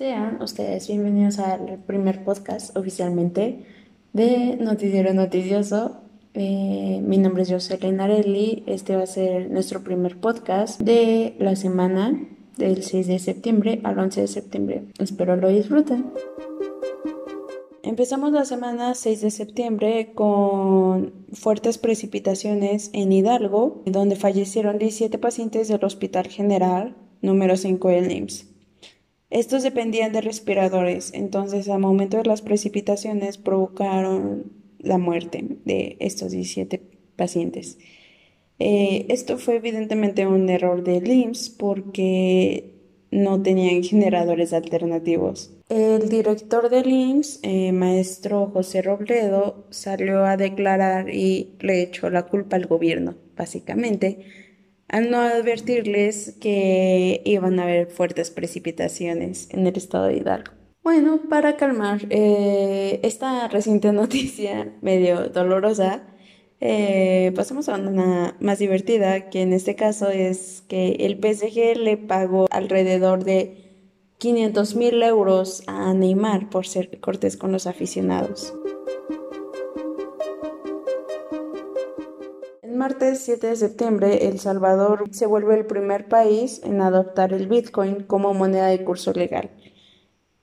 Sean ustedes bienvenidos al primer podcast oficialmente de Noticiero Noticioso. Eh, mi nombre es Jocelyn Arelli. Este va a ser nuestro primer podcast de la semana del 6 de septiembre al 11 de septiembre. Espero lo disfruten. Empezamos la semana 6 de septiembre con fuertes precipitaciones en Hidalgo, donde fallecieron 17 pacientes del Hospital General número 5 del IMSS. Estos dependían de respiradores, entonces al momento de las precipitaciones provocaron la muerte de estos 17 pacientes. Eh, esto fue evidentemente un error de LIMS porque no tenían generadores alternativos. El director del IMSS, eh, maestro José Robledo, salió a declarar y le echó la culpa al gobierno, básicamente, al no advertirles que iban a haber fuertes precipitaciones en el estado de Hidalgo. Bueno, para calmar eh, esta reciente noticia medio dolorosa, eh, pasamos a una más divertida, que en este caso es que el PSG le pagó alrededor de 500 mil euros a Neymar por ser cortés con los aficionados. Martes 7 de septiembre, El Salvador se vuelve el primer país en adoptar el Bitcoin como moneda de curso legal.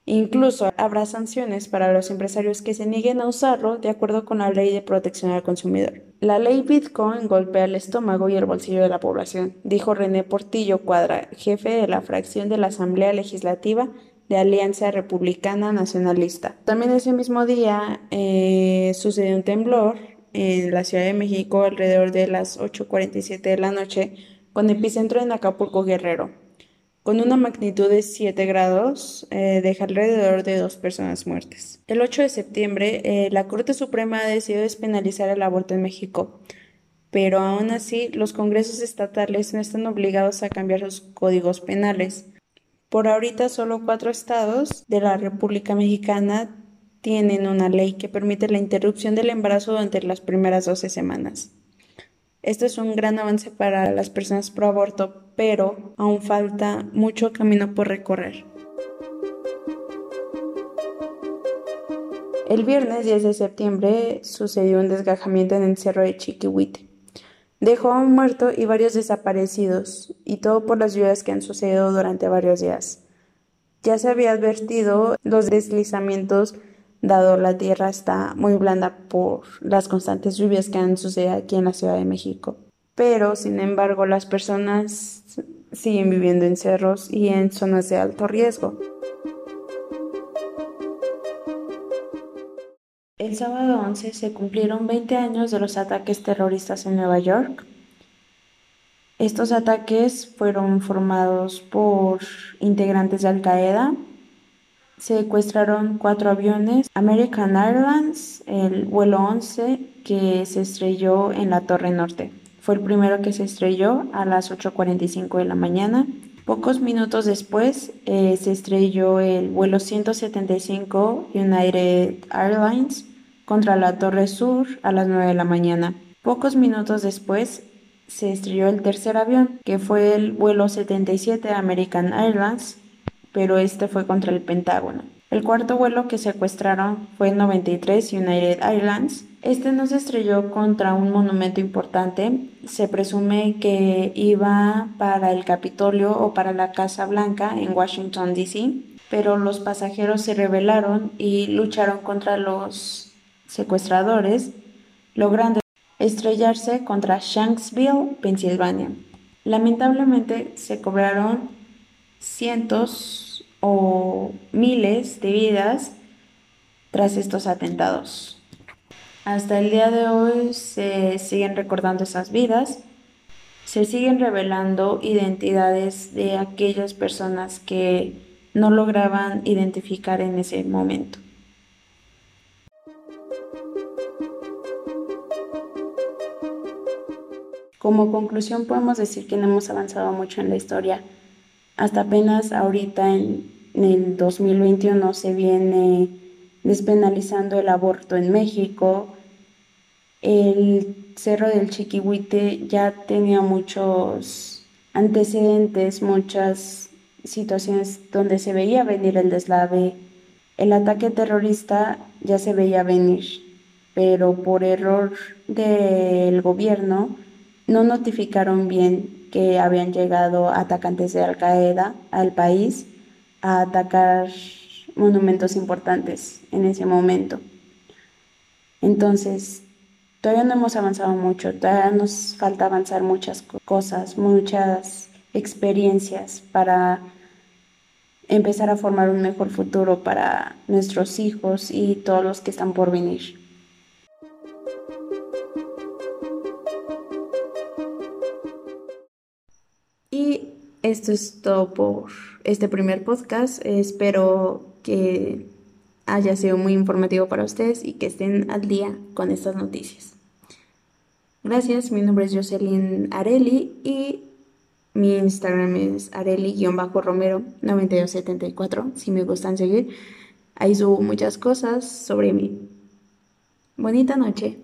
Incluso habrá sanciones para los empresarios que se nieguen a usarlo de acuerdo con la ley de protección al consumidor. La ley Bitcoin golpea el estómago y el bolsillo de la población, dijo René Portillo Cuadra, jefe de la fracción de la Asamblea Legislativa de Alianza Republicana Nacionalista. También ese mismo día eh, sucedió un temblor en la Ciudad de México alrededor de las 8.47 de la noche, con epicentro en Acapulco Guerrero. Con una magnitud de 7 grados, eh, deja alrededor de dos personas muertas. El 8 de septiembre, eh, la Corte Suprema ha decidido despenalizar el aborto en México, pero aún así los congresos estatales no están obligados a cambiar sus códigos penales. Por ahorita solo cuatro estados de la República Mexicana tienen una ley que permite la interrupción del embarazo durante las primeras 12 semanas. Esto es un gran avance para las personas pro aborto, pero aún falta mucho camino por recorrer. El viernes 10 de septiembre sucedió un desgajamiento en el cerro de Chiquihuite. Dejó a un muerto y varios desaparecidos, y todo por las lluvias que han sucedido durante varios días. Ya se había advertido los deslizamientos dado la tierra está muy blanda por las constantes lluvias que han sucedido aquí en la Ciudad de México. Pero, sin embargo, las personas siguen viviendo en cerros y en zonas de alto riesgo. El sábado 11 se cumplieron 20 años de los ataques terroristas en Nueva York. Estos ataques fueron formados por integrantes de Al Qaeda secuestraron cuatro aviones, American Airlines, el vuelo 11 que se estrelló en la Torre Norte. Fue el primero que se estrelló a las 8.45 de la mañana. Pocos minutos después eh, se estrelló el vuelo 175 United Airlines contra la Torre Sur a las 9 de la mañana. Pocos minutos después se estrelló el tercer avión, que fue el vuelo 77 American Airlines pero este fue contra el Pentágono. El cuarto vuelo que secuestraron fue el 93 United Airlines. Este no se estrelló contra un monumento importante. Se presume que iba para el Capitolio o para la Casa Blanca en Washington, D.C., pero los pasajeros se rebelaron y lucharon contra los secuestradores, logrando estrellarse contra Shanksville, Pensilvania. Lamentablemente se cobraron cientos o miles de vidas tras estos atentados. Hasta el día de hoy se siguen recordando esas vidas, se siguen revelando identidades de aquellas personas que no lograban identificar en ese momento. Como conclusión podemos decir que no hemos avanzado mucho en la historia hasta apenas ahorita en, el 2021 se viene despenalizando el aborto en México. El Cerro del Chiquihuite ya tenía muchos antecedentes, muchas situaciones donde se veía venir el deslave. El ataque terrorista ya se veía venir, pero por error del gobierno no notificaron bien que habían llegado atacantes de Al Qaeda al país a atacar monumentos importantes en ese momento. Entonces, todavía no hemos avanzado mucho, todavía nos falta avanzar muchas cosas, muchas experiencias para empezar a formar un mejor futuro para nuestros hijos y todos los que están por venir. Esto es todo por este primer podcast. Espero que haya sido muy informativo para ustedes y que estén al día con estas noticias. Gracias, mi nombre es Jocelyn Areli y mi Instagram es areli-romero9274, si me gustan seguir. Ahí subo muchas cosas sobre mí. Bonita noche.